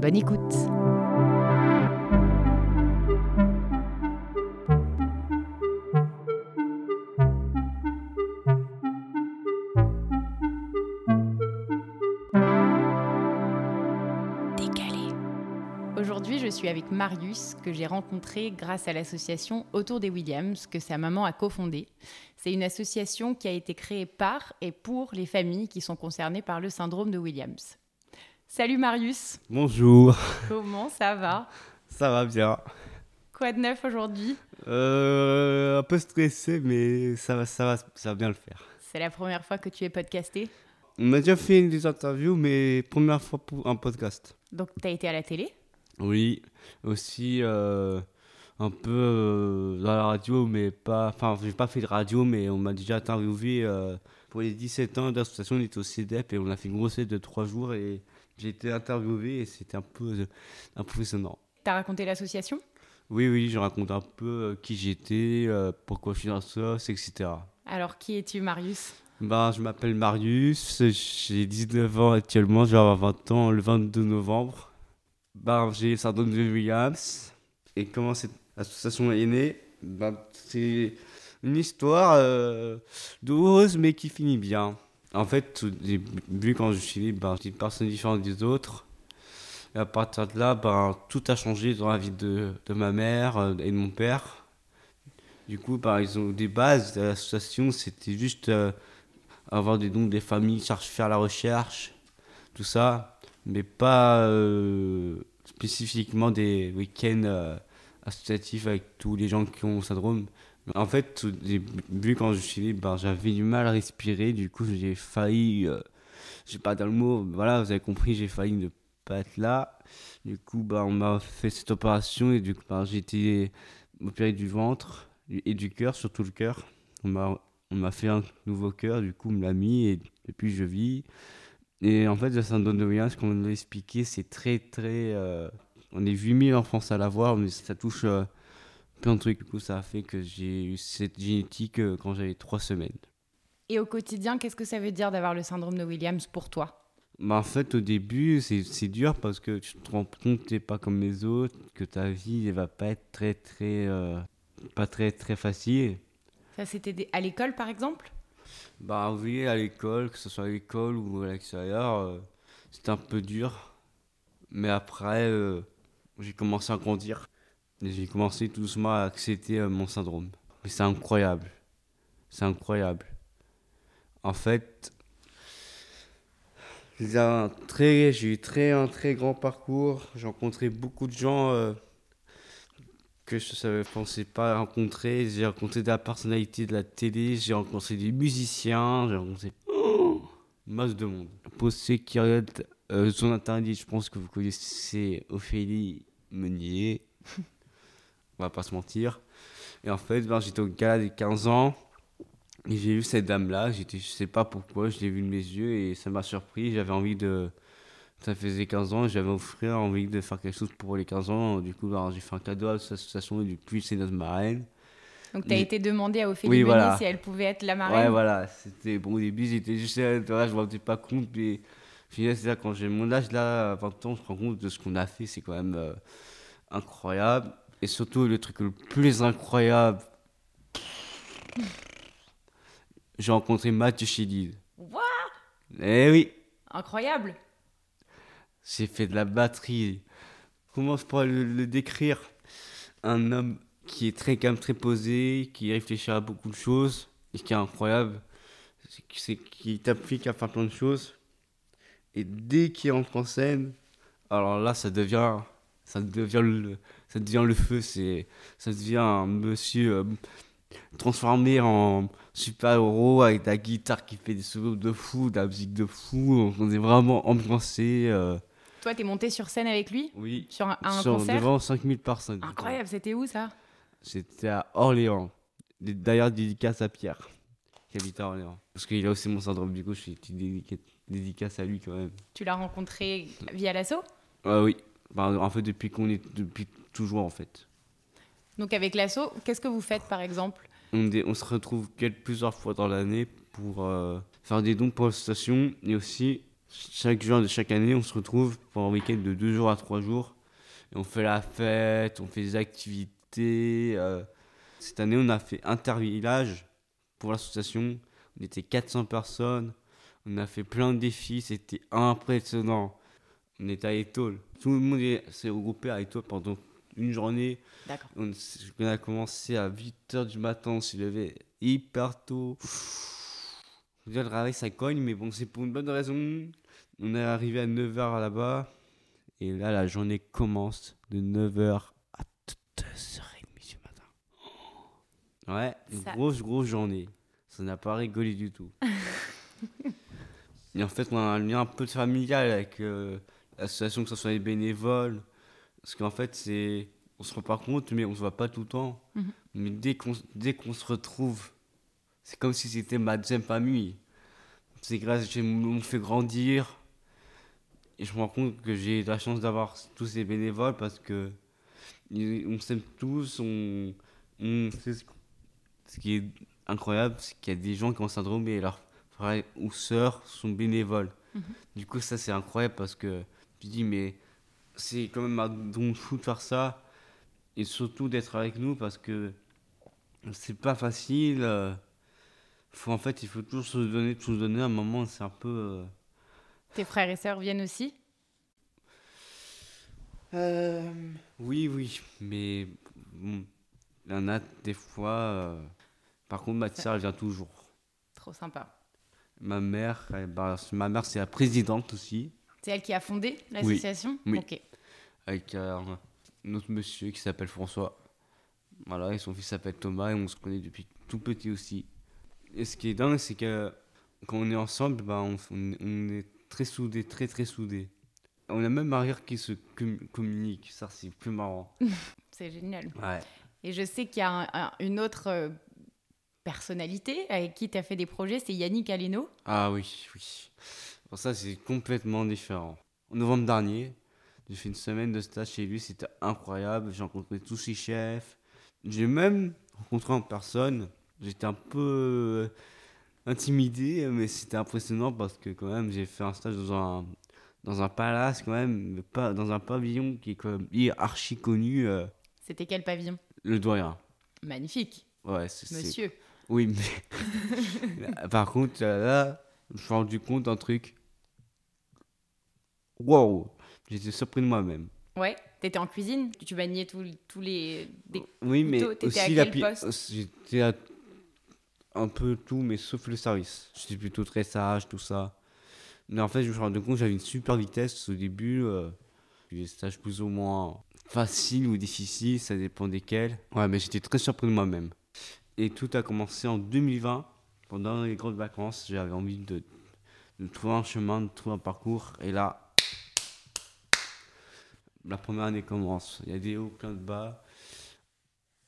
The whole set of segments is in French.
Bonne écoute. Aujourd'hui, je suis avec Marius, que j'ai rencontré grâce à l'association Autour des Williams, que sa maman a cofondée. C'est une association qui a été créée par et pour les familles qui sont concernées par le syndrome de Williams. Salut Marius. Bonjour. Comment ça va? Ça va bien. Quoi de neuf aujourd'hui? Euh, Un peu stressé, mais ça va, ça va, ça va bien le faire. C'est la première fois que tu es podcasté? On m'a déjà fait des interviews, mais première fois pour un podcast. Donc tu as été à la télé? Oui, aussi euh, un peu euh, dans la radio, mais pas. Enfin, j'ai pas fait de radio, mais on m'a déjà interviewé pour les 17 ans d'association. On était au CEDEP et on a fait une grossesse de 3 jours et j'ai été interviewé et c'était un peu impressionnant. T'as raconté l'association? Oui, oui, je raconte un peu euh, qui j'étais, euh, pourquoi je suis dans ça, etc. Alors, qui es-tu, Marius? Ben, Je m'appelle Marius, j'ai 19 ans actuellement, je vais avoir 20 ans le 22 novembre. Ben, j'ai le syndrome de Williams. Et comment cette association est née? Ben, C'est une histoire euh, douloureuse mais qui finit bien. En fait, au début, quand je suis ben, j'étais une personne différente des autres. Et à partir de là, ben, tout a changé dans la vie de, ma mère euh, et de mon père. Du coup, ben, ils ont des bases de l'association, c'était juste euh, avoir des dons des familles, faire la recherche, tout ça, mais pas euh, spécifiquement des week-ends associatifs avec tous les gens qui ont le syndrome. En fait, au début, quand je suis libre, ben, j'avais du mal à respirer. Du coup, j'ai failli, euh, je sais pas dans le mot, voilà, vous avez compris, j'ai failli ne pas être là. Du coup, ben, on m'a fait cette opération et du coup, ben, j'ai été opéré du ventre et du cœur, surtout le cœur. On m'a, on m'a fait un nouveau cœur, du coup, on me l'a mis et depuis, je vis. Et en fait, le syndrome de Williams, comme on l'a expliqué, c'est très, très. Euh, on est 8000 en France à l'avoir, mais ça touche. Euh, plein de trucs. Du coup, ça a fait que j'ai eu cette génétique euh, quand j'avais trois semaines. Et au quotidien, qu'est-ce que ça veut dire d'avoir le syndrome de Williams pour toi? Bah, En fait, au début, c'est dur parce que tu te rends compte que tu n'es pas comme les autres, que ta vie ne va pas être très, très, euh, pas très, très facile. Ça, c'était à l'école, par exemple? Bah oui, à l'école, que ce soit à l'école ou à l'extérieur, euh, c'était un peu dur. Mais après, j'ai commencé à grandir. J'ai commencé tout doucement à accepter euh, mon syndrome. Mais c'est incroyable. C'est incroyable. En fait, j'ai eu très, un très grand parcours. J'ai rencontré beaucoup de gens euh, que je ne pensais pas rencontrer. J'ai rencontré de la personnalité de la télé. J'ai rencontré des musiciens. J'ai rencontré masse de monde. Pour ceux qui regardent euh, son internet, je pense que vous connaissez Ophélie Meunier on va pas se mentir. Et en fait, ben, j'étais au gala des 15 ans et j'ai vu cette dame-là. J'étais, je sais pas pourquoi, je l'ai vu de mes yeux et ça m'a surpris. J'avais envie de. Ça faisait 15 ans, j'avais offert envie de faire quelque chose pour les 15 ans. Du coup, ben, j'ai fait un cadeau à l'association et depuis, c'est notre marraine. Donc, tu as été demandé à Ophélie oui, si elle pouvait être la marraine Ouais, voilà. C'était, bon, au début, j'étais juste là, je ne me rendais pas compte. Mais c'est quand j'ai mon âge, là, à 20 ans, je me rends compte de ce qu'on a fait. C'est quand même euh, incroyable. Et surtout, le truc le plus incroyable, j'ai rencontré Mathieu Chédid. What? Eh oui Incroyable J'ai fait de la batterie. Comment je pourrais le, décrire? Un homme qui est très calme, très posé, qui réfléchit à beaucoup de choses et qui est incroyable. c'est qu'il t'applique à faire plein de choses. Et dès qu'il entre en scène, alors là, ça devient, ça devient le, ça devient le feu. C'est, ça devient un monsieur euh, transformé en super-héros avec la guitare qui fait des solos de fou, de la musique de fou. On est vraiment ambiancé. Euh. Toi, t'es monté sur scène avec lui? Oui. Sur un, un sur, concert? Devant 5000 personnes. Incroyable, c'était où ça? C'était à Orléans. D'ailleurs, dédicace à Pierre, qui habite à Orléans. Parce qu'il a aussi mon syndrome du coup, je suis dédicace, dédicace à lui quand même. Tu l'as rencontré via l'assaut? Ah oui, bah, en fait, depuis qu'on est. Depuis toujours en fait. Donc avec l'assaut, qu'est-ce que vous faites par exemple? On, on, se retrouve quelques, plusieurs fois dans l'année pour euh, faire des dons pour l'association et aussi chaque jour de chaque année on se retrouve pour un week-end de deux jours à trois jours et on fait la fête, on fait des activités. Euh. Cette année on a fait intervillage pour l'association, on était 400 personnes, on a fait plein de défis, c'était impressionnant. On était à Étole, tout le monde s'est regroupé à Étole pendant une journée. D'accord. On, a commencé à 8h du matin, on s'est levé hyper tôt. Le réveil, ça cogne, mais bon, c'est pour une bonne raison. On est arrivé à 9h là-bas. Et là, la journée commence de 9h à 2h30 du matin. Ouais, une grosse, grosse journée. Ça n'a pas rigolé du tout. et en fait, on a un lien un peu familial avec euh, l'association, que ce soit les bénévoles. Parce qu'en fait, c'est. On se rend pas compte, mais on se voit pas tout le temps. Mhm. Mais dès qu'on dès qu'on se retrouve, c'est comme si c'était ma deuxième famille. C'est grâce, on me fait grandir. Et je me rends compte que j'ai la chance d'avoir tous ces bénévoles parce que on s'aime tous. On, on ce qui est incroyable, c'est qu'il y a des gens qui ont un syndrome et leurs frères ou sœurs sont bénévoles. Mhm. Du coup, ça c'est incroyable parce que tu dis, mais c'est quand même un don fou de faire ça et surtout d'être avec nous parce que c'est pas facile. Euh, faut, en fait, il faut toujours se donner, tout se donner. À un moment, c'est un peu. Euh, Tes frères et sœurs viennent aussi? Euh, Oui, oui, mais bon, il y en a des fois. Par contre, ma sœur, elle vient toujours. Trop sympa. Ma mère, bah, ma mère, c'est la présidente aussi. C'est elle qui a fondé l'association Oui. Avec euh, un autre monsieur qui s'appelle François. Voilà, et son fils s'appelle Thomas et on se connaît depuis tout petit aussi. Et ce qui est dingue, c'est que quand on est ensemble, bah, on, on, est très soudés, très très soudés. On a même arrière qui se communique, ça c'est plus marrant. c'est génial. Ouais. Et je sais qu'il y a une autre euh, personnalité avec qui tu as fait des projets, c'est Yannick Aleno. Ah oui, oui ça, c'est complètement différent. En novembre dernier, j'ai fait une semaine de stage chez lui, c'était incroyable. J'ai rencontré tous ses chefs. J'ai même rencontré en personne. J'étais un peu euh, intimidé, mais c'était impressionnant parce que quand même, j'ai fait un stage dans un, dans un palace quand même, pas dans un pavillon qui est quand même archi connu. Euh. C'était quel pavillon? Le doyen. Magnifique. Ouais, c'est. Monsieur. Oui, mais. Par contre, là, je me suis rendu compte d'un truc wow, j'étais surpris de moi-même. Ouais, t'étais en cuisine, tu maniais tous les. oui, mais aussi à quel la poste? J'étais à un peu tout, mais sauf le service. J'étais plutôt très sage, tout ça. Mais en fait, je me suis rendu compte que j'avais une super vitesse au début. Euh, des stages plus ou moins faciles ou difficiles, ça dépend desquels. Ouais, mais j'étais très surpris de moi-même. Et tout a commencé en 2020. Pendant les grandes vacances, j'avais envie de, de trouver un chemin, de trouver un parcours. Et là, la première année commence. Il y a des hauts, plein de bas.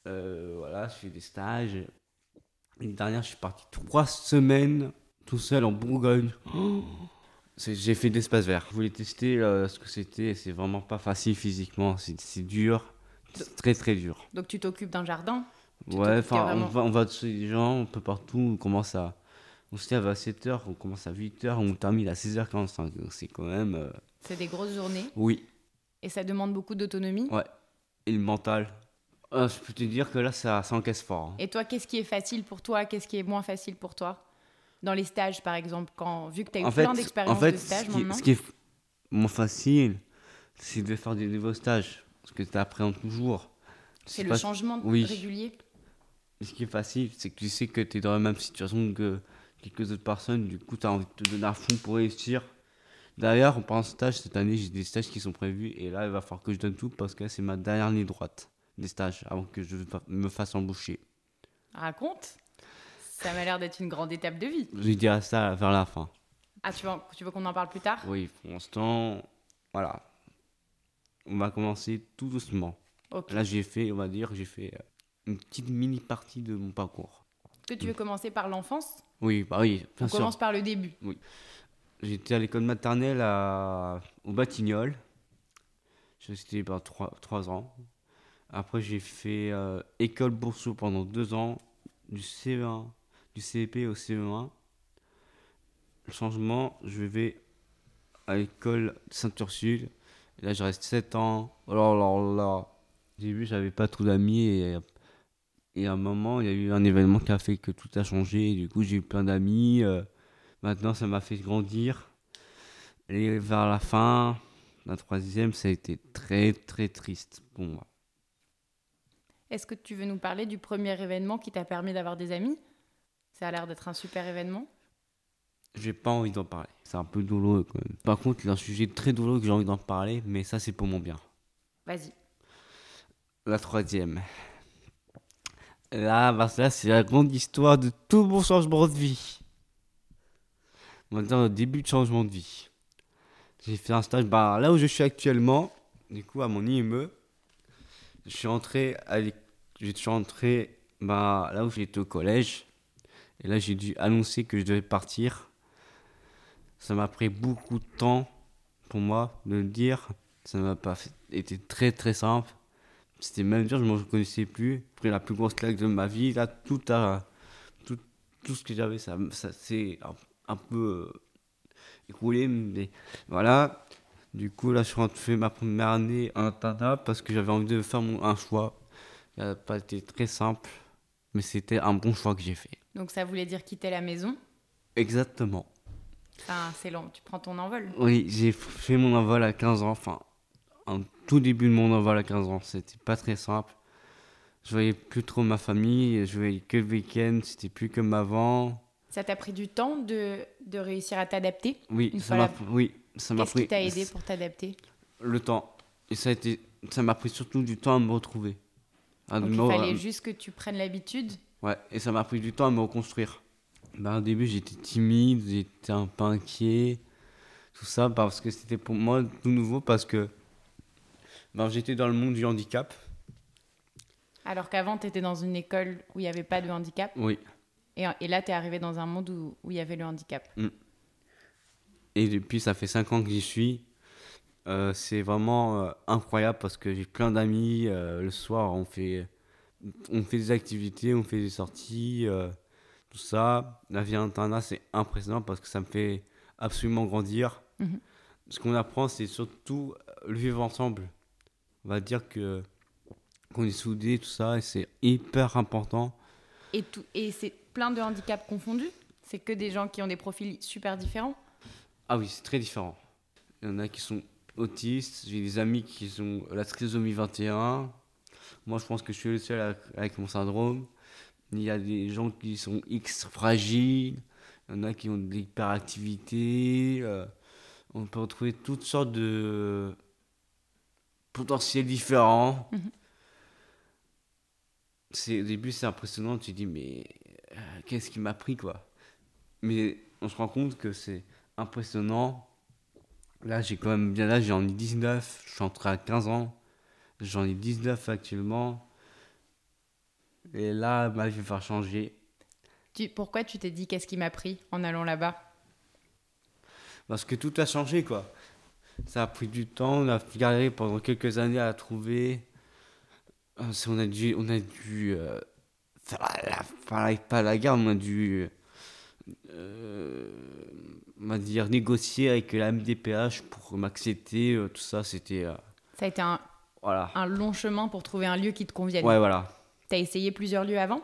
Euh, voilà, je fais des stages. L'année dernière, je suis parti trois semaines tout seul en Bourgogne. j'ai fait de l'espace vert. Je voulais tester euh, ce que c'était. C'est vraiment pas facile physiquement. C'est dur. C'est très très dur. Donc tu t'occupes d'un jardin? Ouais, enfin, on va, on va chez les gens, on peut partout. On commence à. On se lève à 7h, on commence à 8h, on termine à 16h45. C'est quand même. Euh, c'est des grosses journées? Oui. Et ça demande beaucoup d'autonomie Ouais. Et le mental. Ah, je peux te dire que là, ça, ça encaisse fort. Hein. Et toi, qu'est-ce qui est facile pour toi Qu'est-ce qui est moins facile pour toi? Dans les stages, par exemple, quand, vu que tu as eu plein d'expériences de stages maintenant Ce qui est moins facile, c'est de faire des nouveaux stages. Parce que tu appréhendes toujours. C'est le changement régulier? Ce qui est facile, c'est que tu sais que tu es dans la même situation que quelques autres personnes, du coup, tu as envie de te donner à fond pour réussir. D'ailleurs, pendant ce stage, cette année, j'ai des stages qui sont prévus et là, il va falloir que je donne tout parce que c'est ma dernière ligne droite des stages avant que je me fasse embaucher. Raconte Ça m'a l'air d'être une grande étape de vie. Je dirais ça vers la fin. Ah, tu veux, tu veux qu'on en parle plus tard? Oui, pour l'instant, voilà. On va commencer tout doucement. Là, j'ai fait, on va dire, j'ai fait euh, une petite mini partie de mon parcours. Que tu veux commencer par l'enfance? Oui, bah oui, bien On commence par le début. Oui. J'étais à l'école maternelle à... au Batignolles. J'étais bah, 3, ans. Après, j'ai fait euh, école Bourseau pendant 2 ans, du CE1, du CP au CE1. Le changement, je vais à l'école Sainte-Ursule. Là, je reste 7 ans. Alors là, au début, j'avais pas trop d'amis et, et à un moment, il y a eu un événement qui a fait que tout a changé. du coup, j'ai eu plein d'amis. Euh, Maintenant, ça m'a fait grandir. Et vers la fin, la troisième, ça a été très, très triste pour moi. Est-ce que tu veux nous parler du premier événement qui t'a permis d'avoir des amis? Ça a l'air d'être un super événement. J'ai pas envie d'en parler. C'est un peu douloureux quand même. Par contre, il y a un sujet très douloureux que j'ai envie d'en parler, mais ça, c'est pour mon bien. Vas-y. La troisième. Là, bah, là c'est la grande histoire de tout mon changement de vie on va dire, le début de changement de vie. J'ai fait un stage bah, là où je suis actuellement, du coup, à mon IME. Je suis entré, à je suis entré bah, là où j'étais au collège. Et là, j'ai dû annoncer que je devais partir. Ça m'a pris beaucoup de temps pour moi de le dire. Ça m'a pas été très très simple. C'était même dur, je ne me reconnaissais plus. Après la plus grosse claque de ma vie, là, tout, a, tout, tout ce que j'avais, ça, ça c'est un peu euh, écroulé, mais voilà. Du coup, là, je suis fait ma première année en internat parce que j'avais envie de faire un choix. Ça n'a pas été très simple, mais c'était un bon choix que j'ai fait. Donc, ça voulait dire quitter la maison? Exactement. c'est long, tu prends ton envol Oui, j'ai fait mon envol à 15 ans, enfin, en tout début de mon envol à 15 ans. C'était pas très simple. Je voyais plus trop ma famille, je voyais que le week-end, c'était plus comme avant. Ça t'a pris du temps de, de réussir à t'adapter Oui, ça m'a oui, ça m'a pris. Qu'est-ce qui t'a aidé pour t'adapter? Le temps. Et ça a été, ça m'a pris surtout du temps à me retrouver. Donc il fallait juste que tu prennes l'habitude? Ouais, et ça m'a pris du temps à me reconstruire. Ben, au début, j'étais timide, j'étais un peu inquiet, tout ça, parce que c'était pour moi tout nouveau, parce que ben, j'étais dans le monde du handicap. Alors qu'avant, tu étais dans une école où il n'y avait pas de handicap? Oui. Et, là, tu es arrivé dans un monde où, il y avait le handicap. Mm. Et depuis, ça fait 5 ans que j'y suis. Euh, c'est vraiment euh, incroyable parce que j'ai plein d'amis. Euh, le soir, on fait, on fait des activités, on fait des sorties, tout ça. La vie internat, c'est impressionnant parce que ça me fait absolument grandir. Mhm. Ce qu'on apprend, c'est surtout le vivre ensemble. On va dire que qu'on est soudés, tout ça, et c'est hyper important. Et, tout, et c'est plein de handicaps confondus C'est que des gens qui ont des profils super différents Ah oui, c'est très différent. Il y en a qui sont autistes, j'ai des amis qui ont la trisomie 21. Moi, je pense que je suis le seul avec mon syndrome. Il y a des gens qui sont X fragiles, il y en a qui ont de l'hyperactivité. Euh, on peut retrouver toutes sortes de potentiels différents. Mhm. Au début, c'est impressionnant. Tu te dis, mais euh, qu'est-ce qui m'a pris, quoi? Mais on se rend compte que c'est impressionnant. Là, j'ai quand même bien là, j'en ai 19, je suis entré à 15 ans. J'en ai 19 actuellement. Et là, ma vie va changer. Tu, pourquoi tu t'es dit qu'est-ce qui m'a pris en allant là-bas? Parce que tout a changé, quoi. Ça a pris du temps, on a galéré pendant quelques années à la trouver. Euh, on a dû, on a dû euh, la, pas la guerre, on a dû euh, on va dire négocier avec la MDPH pour m'accepter, euh, tout ça, c'était. Euh, ça a été un, voilà. un long chemin pour trouver un lieu qui te convienne. Ouais, voilà. T'as essayé plusieurs lieux avant?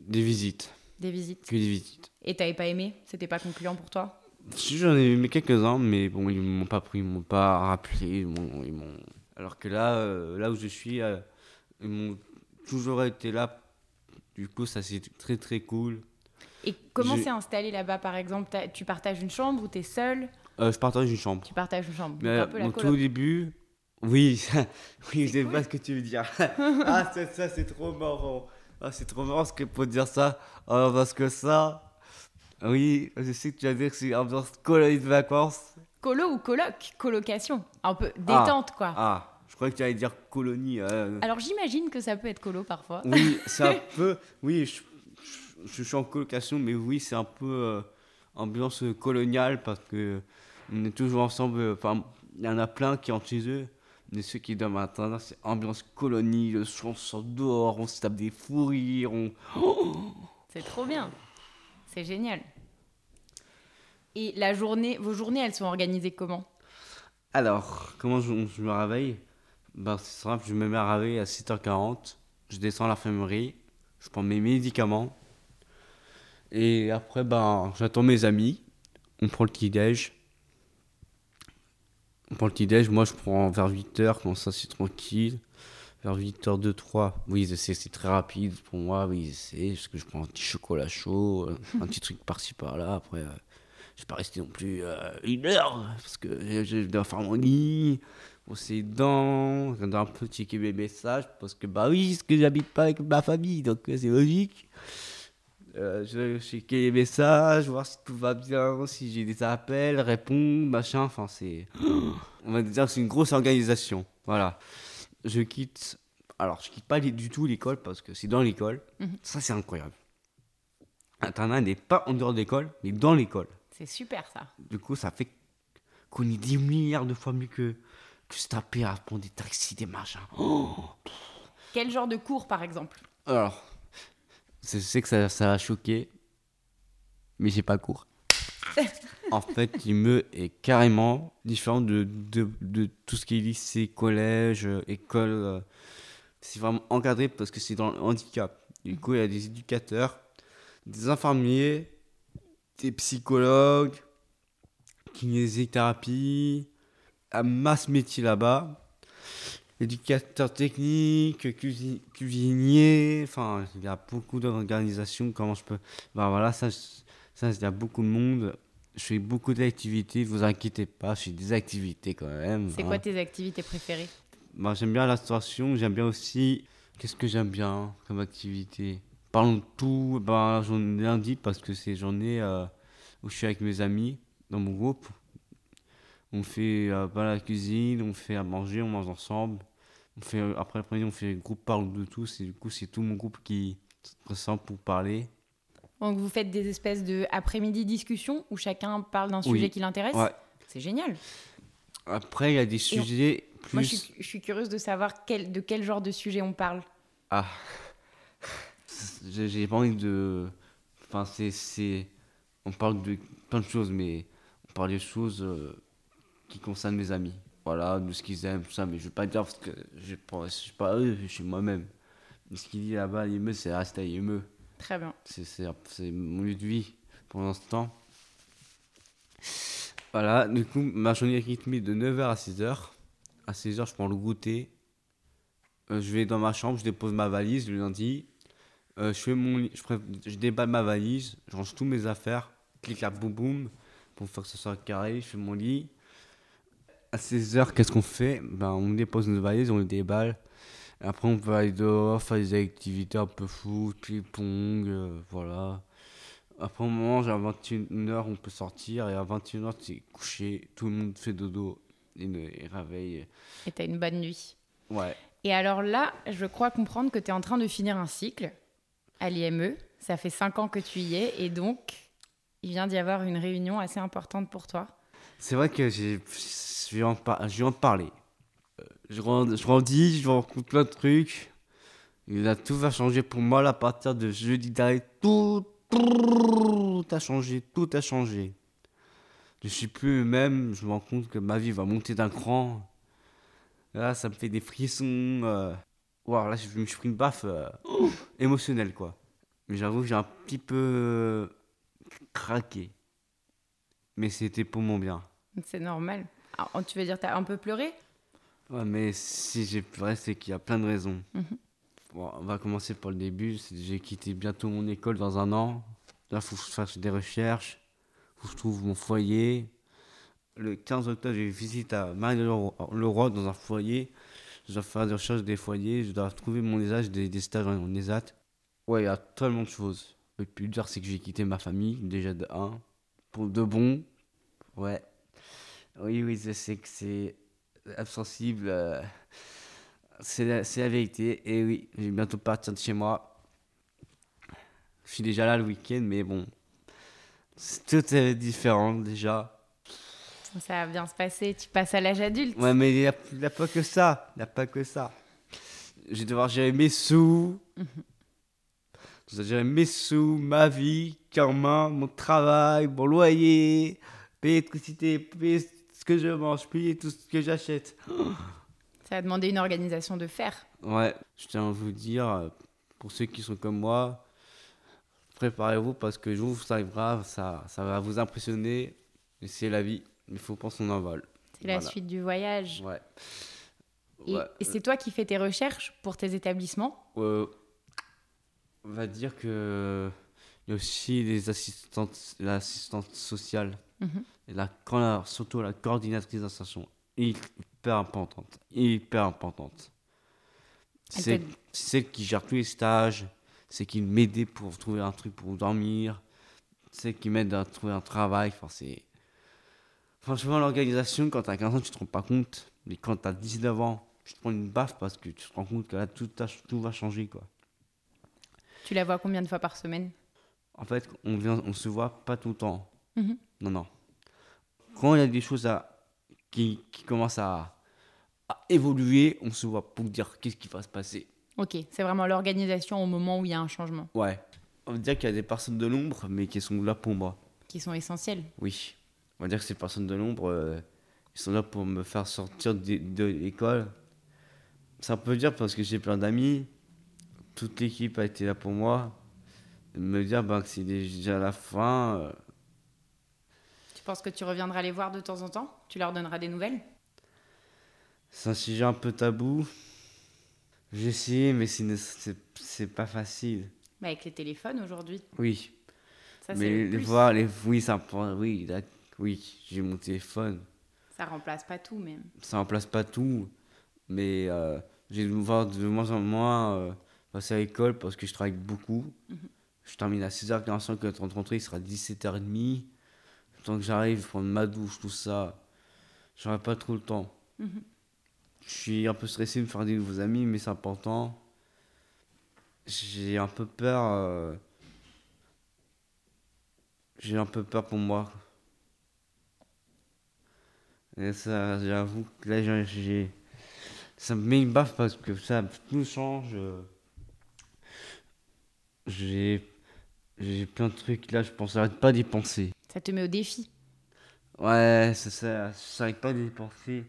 Des visites. Des visites. Que des visites. Et t'avais pas aimé? C'était pas concluant pour toi? Si, j'en ai aimé quelques-uns, mais bon, ils m'ont pas pris, ils m'ont pas rappelé. Ils m'ont, Alors que là, là où je suis, ils m'ont toujours été là du coup, ça c'est très très cool. Et comment c'est installé là-bas, par exemple? Tu partages une chambre ou t'es seul? Euh, je partage une chambre. Tu partages une chambre. Mais un peu la mon tout au début, oui, oui, je sais cool. pas ce que tu veux dire. ah, ça, ça, c'est trop marrant. Ah, c'est trop marrant ce que pour dire ça. Ah, parce que ça, oui, je sais que tu vas dire que c'est ambiance colonie de vacances. Colo ou coloc? Colocation. Un peu détente, quoi. Ah, croyais que tu allais dire colonie. euh. Alors j'imagine que ça peut être colo parfois. Oui, c'est un peu. Oui, je, je- je suis en colocation, mais oui, c'est un peu euh, ambiance coloniale parce que on est toujours ensemble. euh, Enfin, il y en a plein qui entrent chez eux. Mais ceux qui dorment à l'intérieur, c'est ambiance colonie. Le soir, on sort dehors, on se tape des fous rires. On... C'est trop bien. C'est génial. Et la journée, vos journées, elles sont organisées comment? Alors, comment je, je me réveille? Ben, C'est simple, je me mets à réveiller à 7h40. Je descends à l'infirmerie. Je prends mes médicaments. Et après, ben, j'attends mes amis. On prend le petit-déj. On prend le petit-déj. Moi, je prends vers 8h, comme ça, c'est tranquille. Vers 8h, 2, 3. Oui, c'est très rapide pour moi. Oui, sais, parce que je prends un petit chocolat chaud, euh, un petit truc par-ci, par-là. Après, euh, je vais pas rester non plus euh, une heure, parce que je, je dois faire mon lit, je dois un peu checker mes messages, parce que, bah oui, parce que j'habite pas avec ma famille, donc euh, c'est logique. Euh, je vais checker les messages, voir si tout va bien, si j'ai des appels, répondre, machin. Enfin, c'est. On va dire que c'est une grosse organisation. Voilà. Je quitte. Alors, je quitte pas du tout l'école parce que c'est dans l'école. Mhm. Ça, c'est incroyable. Internat n'est pas en dehors de l'école, mais dans l'école. C'est super ça. Du coup, ça fait qu'on est 10 milliards de fois mieux que, que se taper à prendre des taxis, des machins. Oh Quel genre de cours par exemple? Alors, je sais que ça, ça va choquer, mais j'ai pas cours. en fait, il me est carrément différent de, de, de tout ce qui est lycée, collège, école. C'est vraiment encadré parce que c'est dans le handicap. Du coup, il y a des éducateurs, des infirmiers, des psychologues, kinésithérapie, un masse métier là-bas éducateur technique, cuisi- cuisinier, enfin, il y a beaucoup d'organisations, comment je peux... Ben voilà, ça, ça, il y a beaucoup de monde. Je fais beaucoup d'activités, vous inquiétez pas, je fais des activités quand même. C'est hein. quoi tes activités préférées? Ben, j'aime bien la restauration, j'aime bien aussi... Qu'est-ce que j'aime bien comme activité? Parlons de tout, ben, j'en ai lundi parce que c'est journée euh, où je suis avec mes amis dans mon groupe. On fait euh, ben, la cuisine, on fait à manger, on mange ensemble. On fait, euh, après l'après-midi, on fait groupe parle de tout. C'est du coup, c'est tout mon groupe qui se rassemble pour parler. Donc vous faites des espèces de après-midi discussions où chacun parle d'un Oui. sujet qui l'intéresse Ouais. C'est génial. Après, il y a des sujets plus. Moi je suis, je suis curieuse de savoir quel, de quel genre de sujet on parle. Ah. J'ai pas envie de. Enfin, c'est. On parle de plein de choses, mais on parle des choses euh, qui concernent mes amis. Voilà, de ce qu'ils aiment, tout ça, mais je vais pas dire parce que je ne suis pas eux, je suis moi-même. Mais ce qu'il dit là-bas à IME, c'est rester à IME. Très bien. C'est mon lieu de vie pour l'instant. Voilà, du coup, ma journée rythmée de 9h à 6h. À 6h, je prends le goûter. Euh, je vais dans ma chambre, je dépose ma valise le lundi. Euh, je, fais mon lit- je, pré- je déballe ma valise, je range tous mes affaires. Clic là, boum boum, pour faire que ce soit carré. Je fais mon lit. À 16h, qu'est-ce qu'on fait? Ben, On dépose nos valises, on les déballe. Après, on peut aller dehors, faire des activités un peu foot, ping-pong, euh, voilà. Après, on mange, à 21h, on peut sortir, et à 21h, tu es couché, tout le monde fait dodo, et, ne- et réveille. Et t'as une bonne nuit. Ouais. Et alors là, je crois comprendre que tu es en train de finir un cycle à l'IME. Ça fait 5 ans que tu y es et donc il vient d'y avoir une réunion assez importante pour toi. C'est vrai que j'ai, je vais en, par- je vais parler. Euh, Je, grandis, je rencontre plein de trucs. Et là, tout va changer pour moi là, à partir de jeudi dernier. Tout, tout a changé, tout a changé. Je suis plus le même, je me rends compte que ma vie va monter d'un cran. Là, ça me fait des frissons. Euh... Wow, là, je me suis pris une baffe euh, émotionnelle, quoi. Mais j'avoue que j'ai un petit peu euh, craqué. Mais c'était pour mon bien. C'est normal. Alors, tu veux dire, tu as un peu pleuré? Ouais, mais si j'ai pleuré, c'est qu'il y a plein de raisons. Mhm. Bon, on va commencer par le début. J'ai quitté bientôt mon école dans un an. Là, il faut que je fasse des recherches, faut que je trouve mon foyer. Le 15 octobre, j'ai visite à Marie-Leroy dans un foyer. Je dois faire des recherches des foyers, je dois trouver mon ESAT, des, des stages en ESAT. Ouais, il y a tellement de choses. Le plus dur, c'est que j'ai quitté ma famille, déjà de 1, pour de bon. Ouais. Oui, oui, je sais que c'est insensible. euh, c'est la, c'est la vérité. Et oui, je vais bientôt partir de chez moi. Je suis déjà là le week-end, mais bon. c'est- Tout est différent déjà. Ça va bien se passer, tu passes à l'âge adulte. Ouais, mais il n'y a, il y a pas que ça. Il n'y a pas que ça. Je vais devoir gérer mes sous. Je dois gérer mes sous, ma vie, karma, mon travail, mon loyer, payer l'électricité, payer ce que je mange, payer tout ce que j'achète. Ça va demander une organisation de fer. Ouais, je tiens à vous dire, pour ceux qui sont comme moi, préparez-vous parce que jour où ça arrivera, ça, ça va vous impressionner. C'est la vie. Il faut prendre son envol. C'est la suite du voyage. Ouais. Et, Ouais. et c'est toi qui fais tes recherches pour tes établissements? Euh, on va dire que il y a aussi les assistantes, l'assistante sociale, Mhm. Et la, quand la- surtout la coordinatrice d'insertion, hyper importante, hyper importante. C'est celle qui gère tous les stages, c'est qui m'aide pour trouver un truc pour dormir, c'est celle qui m'aide à trouver un travail. Enfin, c'est franchement l'organisation quand t'as 15 ans tu te rends pas compte, mais quand t'as 19 ans tu te prends une baffe parce que tu te rends compte que là tout, a- tout va changer quoi. Tu la vois combien de fois par semaine? En fait, on vient, on se voit pas tout le temps. Mhm. Non, non. Quand il y a des choses à, qui, qui commencent à, à évoluer, on se voit pour dire qu'est-ce qui va se passer. Ok, c'est vraiment l'organisation au moment où il y a un changement, Ouais. On va dire qu'il y a des personnes de l'ombre, mais qui sont là pour moi. qui sont essentiels. Oui. On va dire que ces personnes de l'ombre, euh, ils sont là pour me faire sortir de, de l'école. Ça peut dire parce que j'ai plein d'amis. Toute l'équipe a été là pour moi. Me dire bah, que c'est déjà la fin. euh, Tu penses que tu reviendras les voir de temps en temps? Tu leur donneras des nouvelles? C'est un sujet un peu tabou. J'ai essayé, mais c'est pas facile. Bah, Avec les téléphones aujourd'hui, Oui, ça mais le les plus. voir, les oui, ça prend- oui, oui, j'ai mon téléphone. Ça remplace pas tout même. Ça remplace pas tout, mais euh, j'ai dû voir de moins en moins euh, passer à l'école parce que je travaille beaucoup. Je termine à 6h45, quand je rentre il sera 17h30. Temps que j'arrive, prendre ma douche, tout ça, j'aurai pas trop le temps. Je suis un peu stressé de me faire des nouveaux amis, mais c'est important. J'ai un peu peur. euh, J'ai un peu peur pour moi. Et ça, j'avoue que là, j'ai- j'ai. Ça me met une baffe parce que ça, tout change. euh, J'ai. J'ai plein de trucs là, je pense, j'arrête pas d'y penser. Ça te met au défi. Ouais, c'est ça, j'arrête pas d'y penser.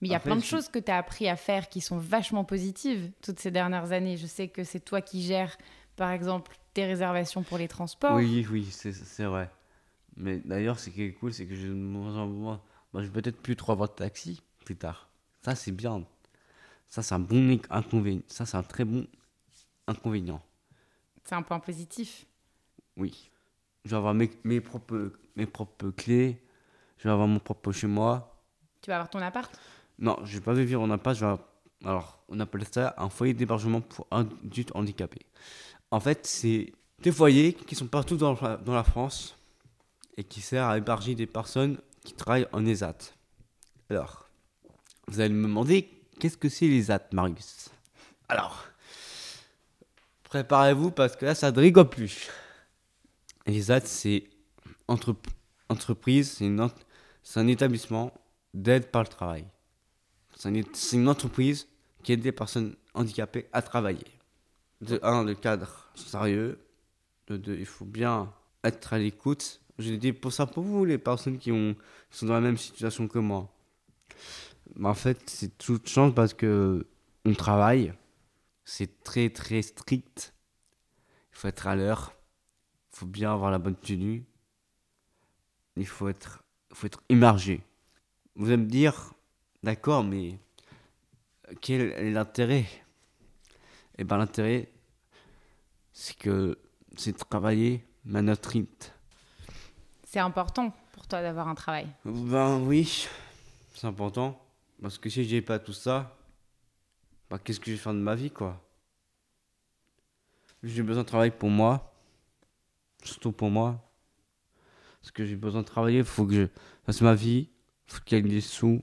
Mais il y a plein de choses que tu as appris à faire qui sont vachement positives toutes ces dernières années. Je sais que c'est toi qui gères, par exemple, tes réservations pour les transports. Oui, oui, c'est vrai. Mais d'ailleurs, ce qui est cool, c'est que je moins en moins. Bah, je vais peut-être plus trop avoir de taxi plus tard. Ça, c'est bien. Ça, c'est un bon inc- inconvénient. Ça, c'est un très bon inconvénient. C'est un point positif. Oui. Je vais avoir mes, mes, propres, mes propres clés. Je vais avoir mon propre chez moi. Tu vas avoir ton appart? Non, je vais pas vivre en appart. Je vais avoir- alors, on appelle ça un foyer d'hébergement pour adultes handicapés. En fait, c'est des foyers qui sont partout dans, la- dans la France et qui servent à héberger des personnes qui travaillent en ESAT. Alors, vous allez me demander qu'est-ce que c'est les ESAT, Marius? Alors, préparez-vous parce que là, ça ne rigole plus. Les ESAT, c'est entre- entreprise, c'est un établissement d'aide par le travail. C'est une, entreprise qui aide des personnes handicapées à travailler. De un, le cadre sérieux. De deux, il faut bien être à l'écoute. Je dis pour ça pour vous, les personnes qui, ont, qui sont dans la même situation que moi. En fait, c'est toute chance parce que on travaille. C'est très très strict. Il faut être à l'heure. Il faut bien avoir la bonne tenue. Il faut être, il faut être immergé. Vous allez me dire, d'accord, mais quel est l'intérêt? Eh bien, l'intérêt, c'est que c'est travailler, rythme. C'est important pour toi d'avoir un travail. Ben oui, c'est important. Parce que si j'ai pas tout ça, bah, qu'est-ce que je vais faire de ma vie, quoi? J'ai besoin de travailler pour moi, surtout pour moi. Parce que j'ai besoin de travailler, il faut que je fasse ma vie, il faut qu'il y ait des sous.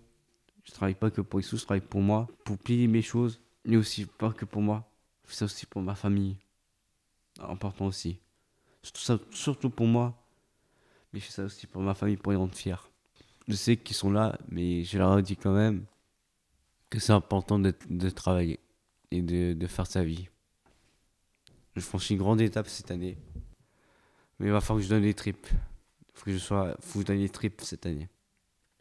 Je travaille pas que pour les sous, je travaille pour moi, pour plier mes choses, mais aussi pas que pour moi. Je fais ça aussi pour ma famille. Important aussi. Surtout, pour moi, mais je fais ça aussi pour ma famille, pour les rendre fiers. Je sais qu'ils sont là, mais je leur dit quand même que c'est important de, de travailler et de, de faire sa vie. Je franchis une grande étape cette année. Mais il va falloir que je donne les tripes. Il faut que je sois. faut que je donne les tripes cette année.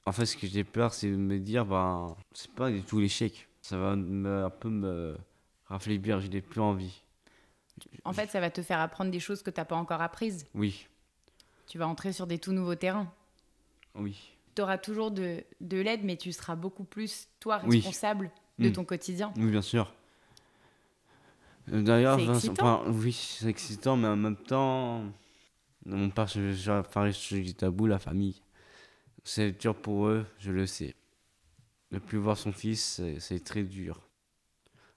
En fait, ce que j'ai peur, c'est de me dire, ben, c'est pas du tout l'échec. Ça va me, un peu me raffaiblir, je n'ai plus envie. En fait, ça va te faire apprendre des choses que tu n'as pas encore apprises. Oui, Tu vas entrer sur des tout nouveaux terrains. oui. Tu auras toujours de, de l'aide, mais tu seras beaucoup plus, toi, Oui. responsable de Mm. ton quotidien. Oui, bien sûr. Euh, D'ailleurs, enfin, oui, c'est excitant, mais en même temps, mon père, enfin, tabou, la famille. C'est dur pour eux, je le sais. Ne plus voir son fils, c'est- très dur.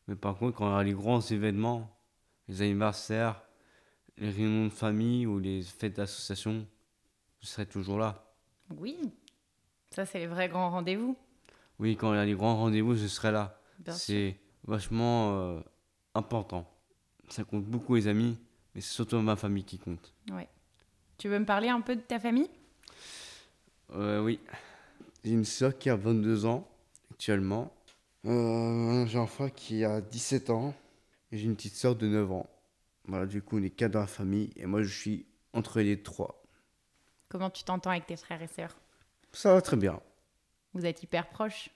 Mais par contre, quand il y a les grands événements, les anniversaires, les réunions de famille ou les fêtes d'association, je serai toujours là. Oui, ça, c'est les vrais grands rendez-vous. Oui, quand il y a les grands rendez-vous, je serai là. C'est vachement euh, important. Ça compte beaucoup les amis, mais c'est surtout ma famille qui compte. Ouais. Tu veux me parler un peu de ta famille? Euh, oui. J'ai une soeur qui a 22 ans actuellement. Euh, j'ai un frère qui a 17 ans. Et j'ai une petite soeur de 9 ans. Voilà, du coup, on est quatre dans la famille. Et moi, je suis entre les trois. Comment tu t'entends avec tes frères et sœurs? Ça va très bien. Vous êtes hyper proches?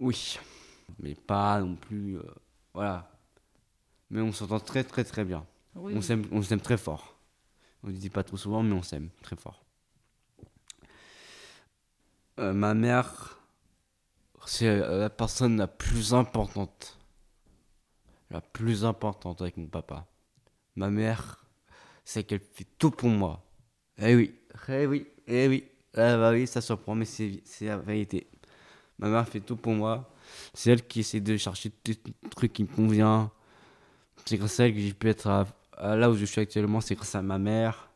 Oui. Mais pas non plus. euh, voilà. Mais on s'entend très, très, très bien. Oui. On s'aime, on s'aime très fort. On ne dit pas trop souvent, mais on s'aime très fort. Euh, ma mère, c'est euh, la personne la plus importante. La plus importante avec mon papa. Ma mère, c'est qu'elle fait tout pour moi. Eh oui, eh oui, eh oui. Eh bah oui, ça surprend, mais c'est, la vérité. Ma mère fait tout pour moi. C'est elle qui essaie de chercher tout truc qui me convient. C'est grâce à elle que j'ai pu être à là où je suis actuellement, c'est grâce à ma mère.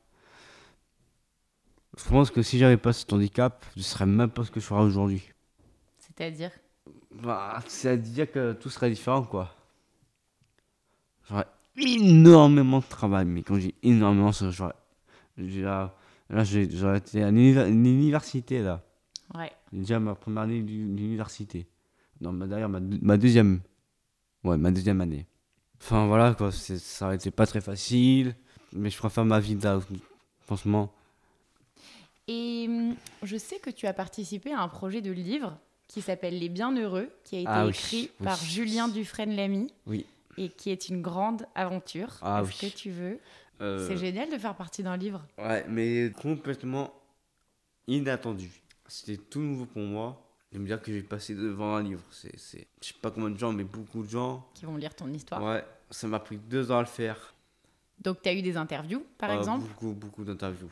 Je pense que si j'avais pas cet handicap, je serais même pas ce que je serais aujourd'hui. C'est-à-dire? Bah, c'est à dire que tout serait différent, quoi. J'aurais énormément de travail, mais quand j'ai énormément, j'aurais. Là, j'aurais été à l'univer- l'université, là. Ouais. Déjà ma première année d'u- d'université. Non, d'ailleurs, ma, ma deuxième. Ouais, ma deuxième année. Enfin, voilà, quoi. Ça aurait été pas très facile. Mais je préfère ma vie là, franchement. Et hum, je sais que tu as participé à un projet de livre qui s'appelle Les Bienheureux, qui a été Ah écrit oui. par Julien Dufresne-Lamy Oui. et qui est une grande aventure. Ah Est-ce oui. que tu veux Euh, C'est génial de faire partie d'un livre. Ouais, mais complètement inattendu. C'était tout nouveau pour moi. De me dire que je vais passer devant un livre. C'est, c'est... Je sais pas combien de gens, mais beaucoup de gens. qui vont lire ton histoire. Ouais, ça m'a pris deux ans à le faire. Donc, tu as eu des interviews, par Euh, exemple. Beaucoup, beaucoup d'interviews.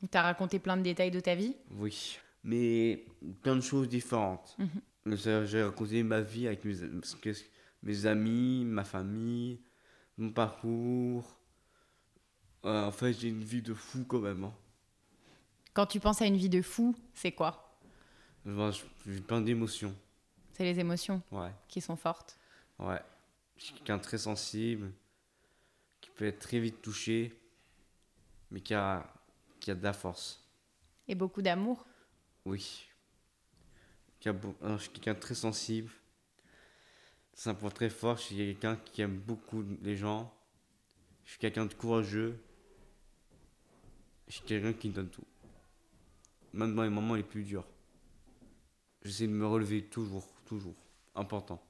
Tu as raconté plein de détails de ta vie. Oui, mais plein de choses différentes. Mhm. J'ai raconté ma vie avec mes, amis, ma famille, mon parcours. Ouais, en fait, j'ai une vie de fou quand même. hein. Quand tu penses à une vie de fou, c'est quoi? Genre, J'ai plein d'émotions. C'est les émotions Ouais, qui sont fortes. ouais. Je suis quelqu'un de très sensible, qui peut être très vite touché, mais qui a, qui a de la force. Et beaucoup d'amour. Oui. Qui a alors, je suis quelqu'un de très sensible. C'est un point très fort. Je suis quelqu'un qui aime beaucoup les gens. Je suis quelqu'un de courageux. Je suis quelqu'un qui donne tout. Même dans les moments les plus durs. J'essaie de me relever toujours, toujours. Important.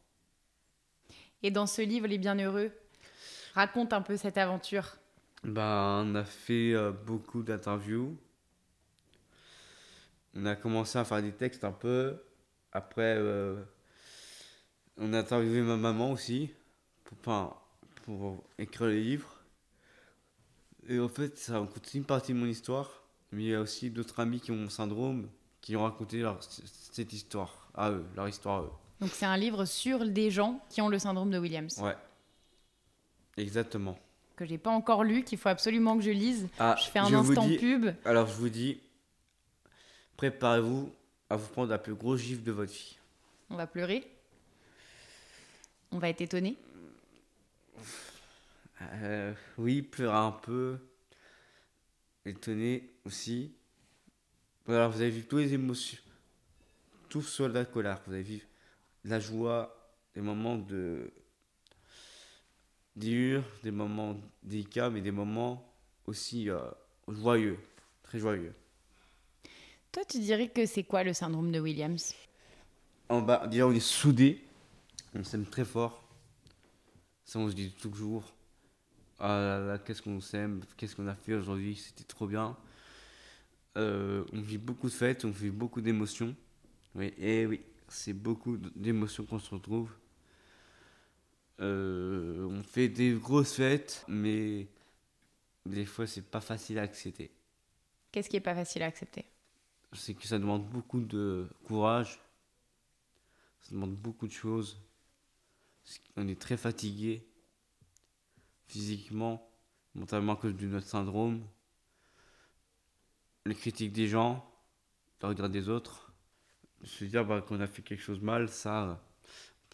Et dans ce livre, Les Bienheureux, raconte un peu cette aventure. Bah, on a fait euh, beaucoup d'interviews. On a commencé à faire des textes un peu. Après, euh, on a interviewé ma maman aussi pour, enfin, pour écrire le livre. Et en fait, ça raconte une partie de mon histoire, mais il y a aussi d'autres amis qui ont mon syndrome, qui ont raconté leur, cette histoire à eux, leur histoire à eux. Donc c'est un livre sur des gens qui ont le syndrome de Williams. Ouais. Exactement. Que j'ai pas encore lu, qu'il faut absolument que je lise. Ah, je fais un je instant dis- pub. Alors je vous dis, préparez-vous à vous prendre la plus grosse gifle de votre vie. On va pleurer. On va être étonné. Euh, oui, pleurer un peu, étonné aussi. Alors vous avez vu toutes les émotions, tout de la colère. Vous avez vu la joie, des moments de durs, des moments délicats, mais des moments aussi euh, joyeux, très joyeux. Toi, tu dirais que c'est quoi le syndrome de Williams? En bas, déjà on est soudés, on s'aime très fort. Ça on se dit toujours. Ah là là, qu'est-ce qu'on s'aime, qu'est-ce qu'on a fait aujourd'hui, c'était trop bien. Euh, on vit beaucoup de fêtes, on vit beaucoup d'émotions. Oui, et oui, c'est beaucoup d'émotions qu'on se retrouve. Euh, on fait des grosses fêtes, mais des fois c'est pas facile à accepter. Qu'est-ce qui est pas facile à accepter? C'est que ça demande beaucoup de courage. Ça demande beaucoup de choses. On est très fatigué physiquement, mentalement à cause de notre syndrome. Les critiques des gens, le regard des autres. Se dire bah, qu'on a fait quelque chose mal, ça,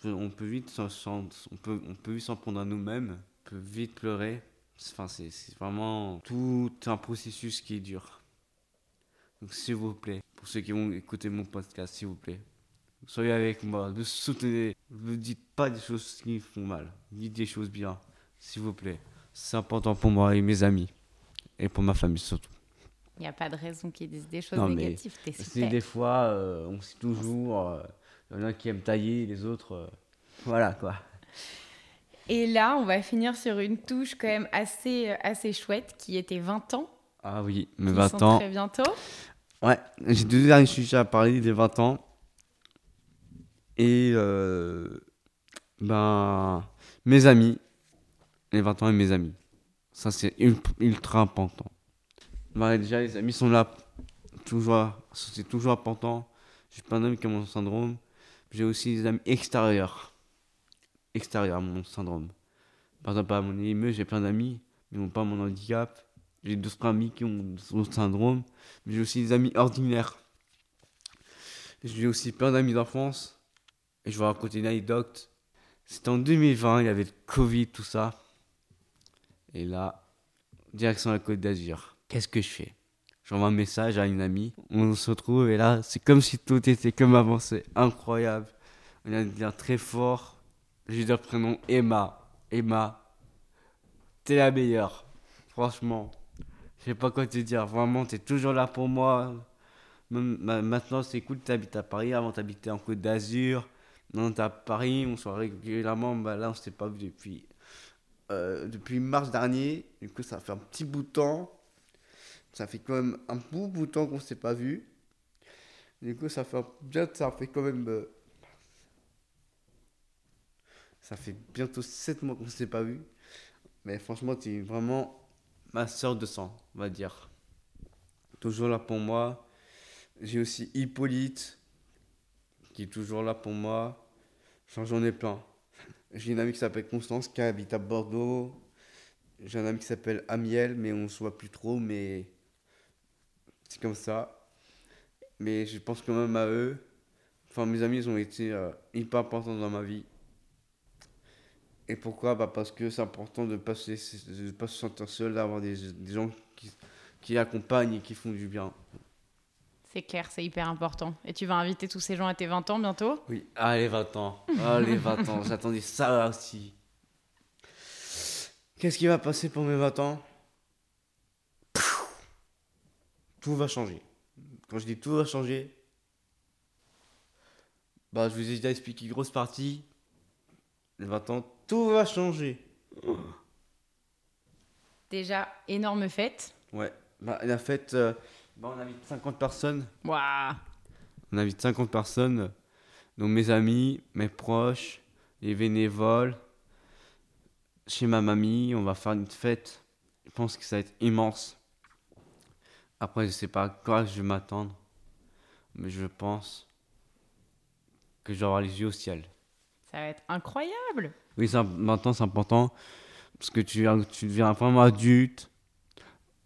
on peut vite s'en, on peut, on peut prendre à nous-mêmes, on peut vite pleurer. Enfin, c'est, vraiment tout un processus qui est dur. Donc s'il vous plaît, pour ceux qui vont écouter mon podcast, s'il vous plaît, soyez avec moi, ne soutenez, ne dites pas des choses qui font mal, dites des choses bien, s'il vous plaît. C'est important pour moi et mes amis, et pour ma famille surtout. Il n'y a pas de raison qu'ils disent des choses Non, mais négatives. C'est des fois, euh, on sait toujours, euh, il y en a qui aiment tailler, les autres, euh, voilà quoi. Et là, on va finir sur une touche quand même assez, assez chouette qui était 20 ans. Ah oui, qui 20 sont ans. Très bientôt. Ouais, j'ai deux derniers sujets à parler des 20 ans. Et euh, ben, mes amis, les 20 ans et mes amis. Ça, c'est ul- ultra important. Déjà, les amis sont là, toujours, c'est toujours important. J'ai plein d'amis qui ont mon syndrome. J'ai aussi des amis extérieurs. Extérieurs à mon syndrome. Par exemple, à mon IME, j'ai plein d'amis, mais ils n'ont pas mon handicap. J'ai d'autres amis qui ont mon syndrome. Mais J'ai aussi des amis ordinaires. J'ai aussi plein d'amis d'enfance. Et je vais raconter une anecdote. C'était en 2020, il y avait le Covid, tout ça. Et là, direction la Côte d'Azur. Qu'est-ce que je fais? J'envoie un message à une amie. On se retrouve et là, c'est comme si tout était comme avant. C'est incroyable. On a dire très fort. J'ai dit le prénom Emma. Emma, t'es la meilleure. Franchement. Je sais pas quoi te dire, vraiment, t'es toujours là pour moi. Ma- maintenant, c'est cool, t'habites à Paris, avant t'habitais en Côte d'Azur. Non, t'es à Paris, on se voit régulièrement. Bah, là, on s'était pas vu depuis, euh, depuis mars dernier. Du coup, ça fait un petit bout de temps. Ça fait quand même un beau bout de temps qu'on s'est pas vu. Du coup, ça fait bien, ça fait quand même. euh, ça fait bientôt 7 mois qu'on s'est pas vu. Mais franchement, t'es vraiment ma soeur de sang, on va dire. Toujours là pour moi. J'ai aussi Hippolyte, qui est toujours là pour moi. Enfin, J'en ai plein. J'ai une amie qui s'appelle Constance, qui habite à Bordeaux. J'ai un ami qui s'appelle Amiel, mais on se voit plus trop, mais c'est comme ça. Mais je pense quand même à eux. Enfin, mes amis, ils ont été euh, hyper importants dans ma vie. Et pourquoi? Bah Parce que c'est important de ne pas, se pas se sentir seul, d'avoir des, des gens qui, qui accompagnent et qui font du bien. C'est clair, c'est hyper important. Et tu vas inviter tous ces gens à tes 20 ans bientôt? Oui, allez, 20 ans. Allez, 20 ans. J'attendais ça aussi. Qu'est-ce qui va passer pour mes 20 ans? Tout va changer. Quand je dis tout va changer, bah, je vous ai déjà expliqué grosse partie. Les 20 ans, tout va changer. Déjà, énorme fête. Ouais, bah, la fête, euh, bah, on invite 50 personnes. Waouh On invite 50 personnes, donc mes amis, mes proches, les bénévoles. Chez ma mamie, on va faire une fête Je pense que ça va être immense. Après, je sais pas à quoi je vais m'attendre. Mais je pense que je vais avoir les yeux au ciel. Ça va être incroyable. Oui, ça, maintenant, c'est important. Parce que tu, tu deviens vraiment adulte.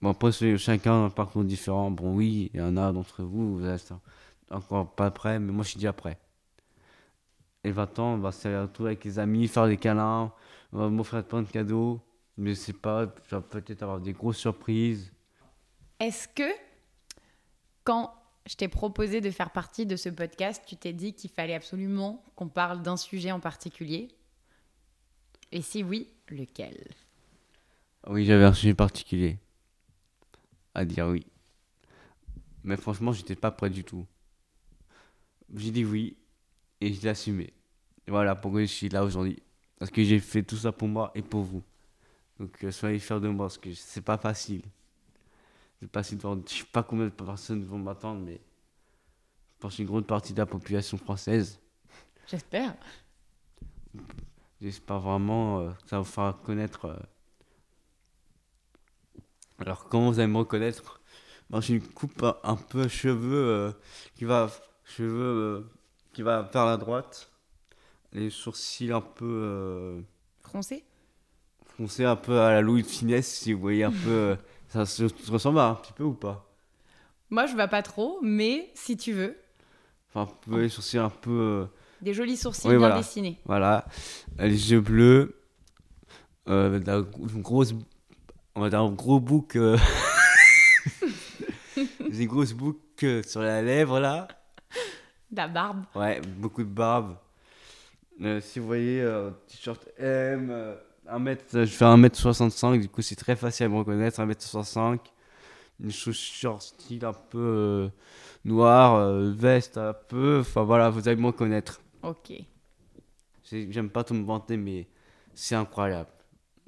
Bon, après, chacun a un parcours différent. Bon, oui, il y en a d'entre vous, vous êtes encore pas prêts, mais moi, je suis déjà prêt. Et 20 ans, bah, c'est retour avec les amis, faire des câlins, on va m'offrir plein de cadeaux. Mais c'est pas, je vais peut-être avoir des grosses surprises. Est-ce que, quand je t'ai proposé de faire partie de ce podcast, tu t'es dit qu'il fallait absolument qu'on parle d'un sujet en particulier? Et si oui, lequel? Oui, j'avais un sujet particulier à dire oui. Mais franchement, j'étais pas prêt du tout. J'ai dit oui et je assumé. voilà pourquoi je suis là aujourd'hui. Parce que j'ai fait tout ça pour moi et pour vous. Donc euh, soyez fiers de moi parce que c'est pas facile. Je sais pas combien de personnes vont m'attendre, mais je pense une grande partie de la population française. J'espère. J'espère vraiment euh, que ça vous fera connaître. Euh. Alors, comment vous allez me reconnaître? Moi, J'ai une coupe un peu cheveux qui va cheveux qui va vers la droite, les sourcils un peu froncés? foncé un peu à la Louis de Finesse, si vous voyez un peu. Euh, ça se ressemble un petit peu ou pas? Moi, je vais pas trop, mais si tu veux. Enfin, les sourcils un peu. Euh, Des jolis sourcils bien dessinés. Voilà. Les yeux bleus. Euh, une grosse. On va dire un gros bouc. Euh... une grosse boucle sur la lèvre là. De la barbe. Ouais, beaucoup de barbe. si vous voyez, t-shirt M 1 mètre, je fais 1m65, du coup c'est très facile à me reconnaître, 1m65. Une chaussure style un peu euh, noire, euh, veste un peu, enfin voilà, vous allez me reconnaître. Ok. J'aime pas tout me vanter, mais c'est incroyable.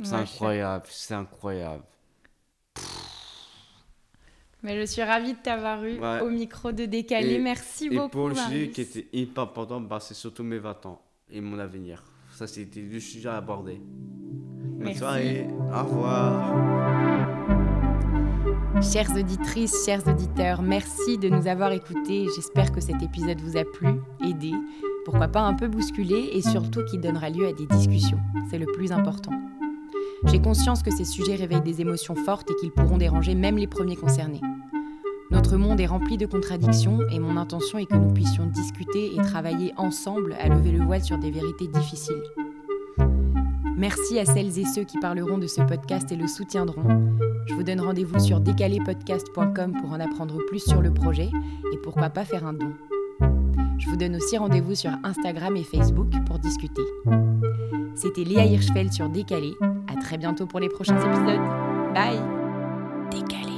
C'est incroyable, c'est incroyable. Mais je suis ravie de t'avoir eu au micro de Décalé. Merci beaucoup. Et pour le sujet qui était hyper important, bah, c'est surtout mes 20 ans et mon avenir. Ça, c'était le sujet à aborder. Bonne soirée. Au revoir. Chères auditrices, chers auditeurs, merci de nous avoir écoutés. J'espère que cet épisode vous a plu, aidé, pourquoi pas un peu bousculé et surtout qu'il donnera lieu à des discussions. C'est le plus important. J'ai conscience que ces sujets réveillent des émotions fortes et qu'ils pourront déranger même les premiers concernés. Notre monde est rempli de contradictions et mon intention est que nous puissions discuter et travailler ensemble à lever le voile sur des vérités difficiles. Merci à celles et ceux qui parleront de ce podcast et le soutiendront. Je vous donne rendez-vous sur décalepodcast.com pour en apprendre plus sur le projet et pourquoi pas faire un don. Je vous donne aussi rendez-vous sur Instagram et Facebook pour discuter. C'était Léa Hirschfeld sur Décalé. À très bientôt pour les prochains épisodes. Bye Décalé.